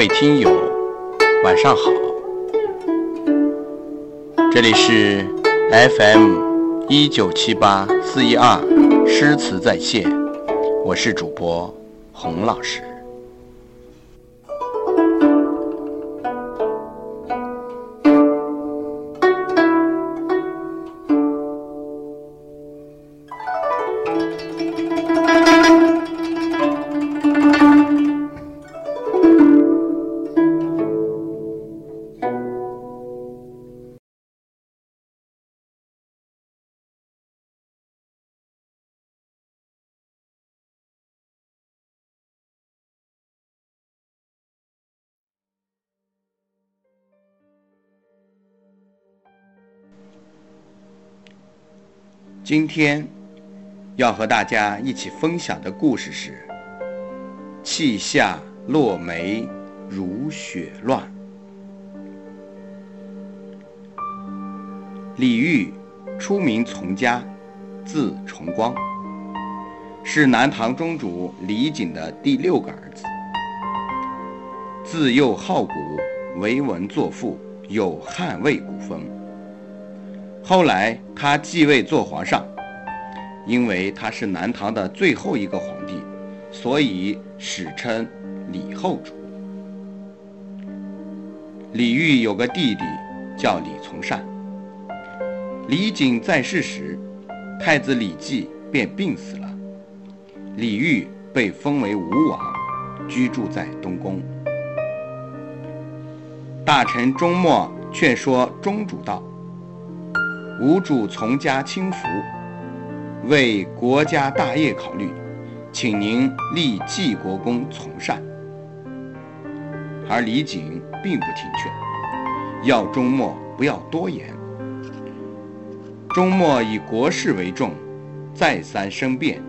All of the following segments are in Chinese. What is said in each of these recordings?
各位听友，晚上好，这里是 FM 一九七八四一二诗词在线，我是主播洪老师。今天要和大家一起分享的故事是“气下落梅如雪乱”。李煜，初名从家，字重光，是南唐中主李璟的第六个儿子。自幼好古，为文作赋，有汉魏古风。后来他继位做皇上，因为他是南唐的最后一个皇帝，所以史称李后主。李煜有个弟弟叫李从善。李璟在世时，太子李继便病死了，李煜被封为吴王，居住在东宫。大臣钟默劝说钟主道。吾主从家轻浮，为国家大业考虑，请您立济国公从善。而李璟并不听劝，要钟默不要多言。钟默以国事为重，再三申辩，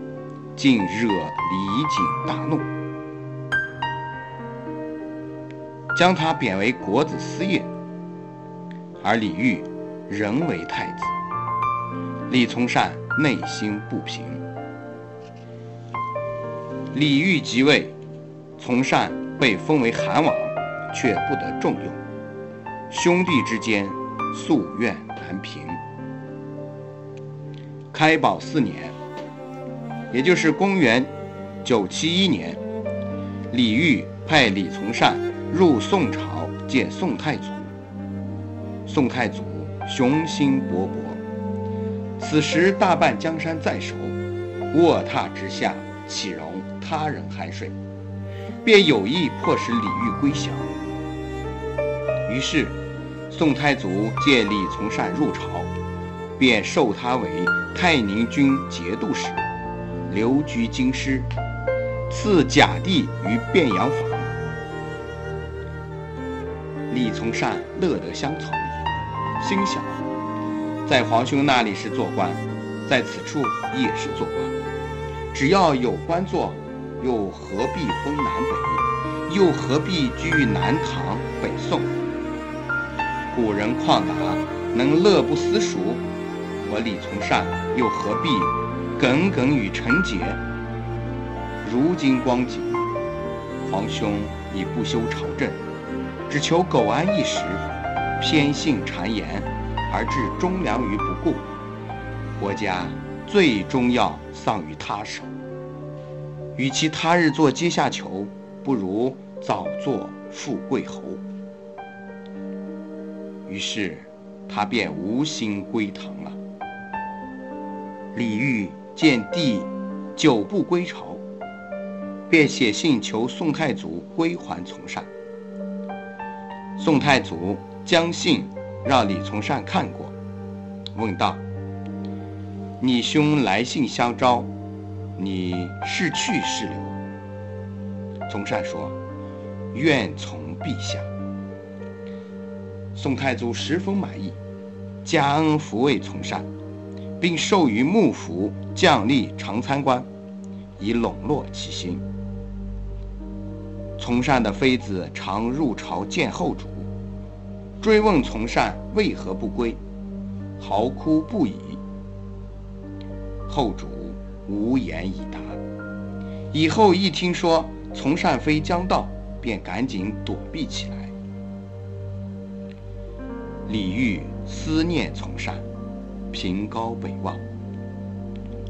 竟惹李璟大怒，将他贬为国子司业。而李煜。仍为太子，李从善内心不平。李煜即位，从善被封为韩王，却不得重用，兄弟之间夙愿难平。开宝四年，也就是公元971年，李煜派李从善入宋朝见宋太祖。宋太祖。雄心勃勃，此时大半江山在手，卧榻之下岂容他人酣睡？便有意迫使李煜归降。于是，宋太祖借李从善入朝，便授他为太宁军节度使，留居京师，赐甲第于汴阳坊。李从善乐得相从。心想，在皇兄那里是做官，在此处也是做官。只要有官做，又何必分南北？又何必居于南唐、北宋？古人旷达，能乐不思蜀。我李从善又何必耿耿于陈节？如今光景，皇兄已不修朝政，只求苟安一时。偏信谗言，而置忠良于不顾，国家最终要丧于他手。与其他日做阶下囚，不如早做富贵侯。于是，他便无心归唐了。李煜见帝久不归朝，便写信求宋太祖归还从善。宋太祖。将信让李从善看过，问道：“你兄来信相招，你是去是留？”从善说：“愿从陛下。”宋太祖十分满意，加恩抚慰从善，并授予幕府将吏长参官，以笼络其心。从善的妃子常入朝见后主。追问从善为何不归，嚎哭不已。后主无言以答。以后一听说从善妃将到，便赶紧躲避起来。李煜思念从善，凭高北望，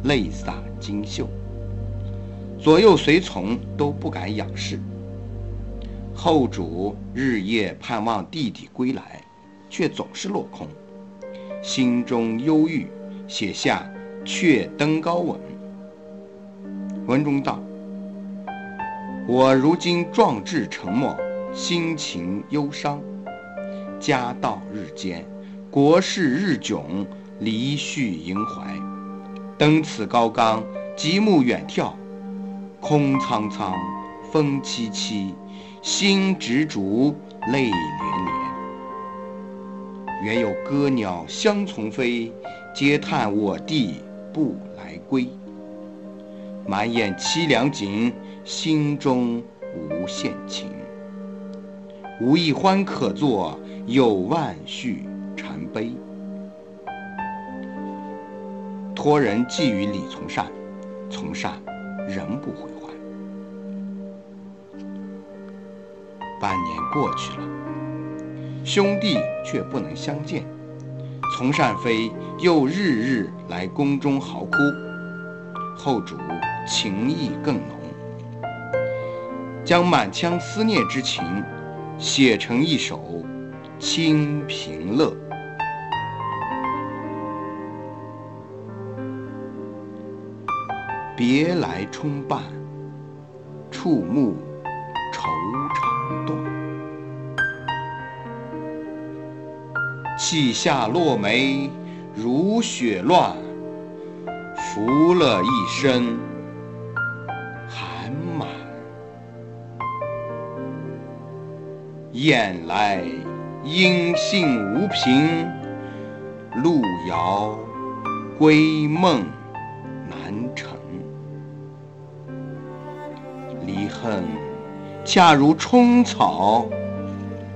泪洒襟袖，左右随从都不敢仰视。后主日夜盼望弟弟归来，却总是落空，心中忧郁，写下《却登高文》。文中道：“我如今壮志沉没，心情忧伤。家道日艰，国事日窘，离绪萦怀。登此高冈，极目远眺，空苍苍，风凄凄。”心执着，泪涟涟。原有歌鸟相从飞，嗟叹我弟不来归。满眼凄凉景，心中无限情。无一欢可作，有万绪缠悲。托人寄予李从善，从善仍不回。半年过去了，兄弟却不能相见。从善妃又日日来宫中嚎哭，后主情意更浓，将满腔思念之情写成一首《清平乐》。别来冲半，触目肠。泣下落梅如雪乱，拂了一身寒满。雁来音信无凭，路遥归梦难成。离恨恰如冲草，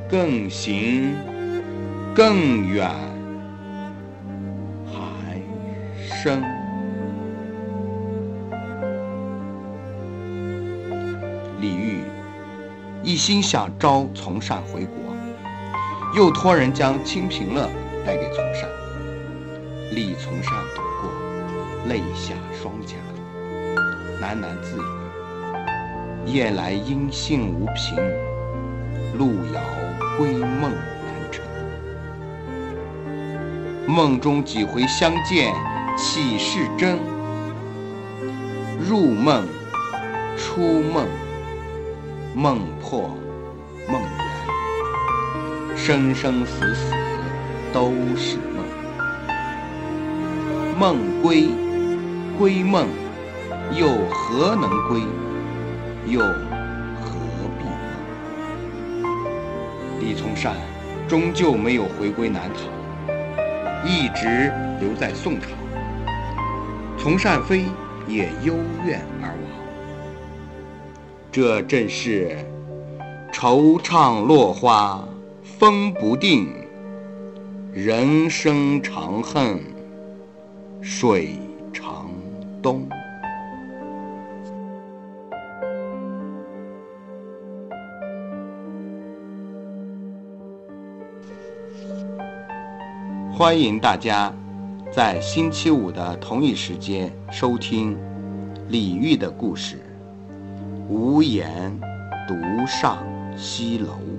更行。更远还生。李煜一心想招从善回国，又托人将《清平乐》带给从善。李从善读过，泪下双颊，喃喃自语：“夜来音信无凭，路遥归梦难成。”梦中几回相见，岂是真？入梦，出梦，梦破梦圆，生生死死都是梦。梦归，归梦，又何能归？又何必梦？李从善终究没有回归南唐。一直留在宋朝，从善妃也幽怨而亡。这正是惆怅落花风不定，人生长恨水长东。欢迎大家在星期五的同一时间收听李煜的故事。无言独上西楼。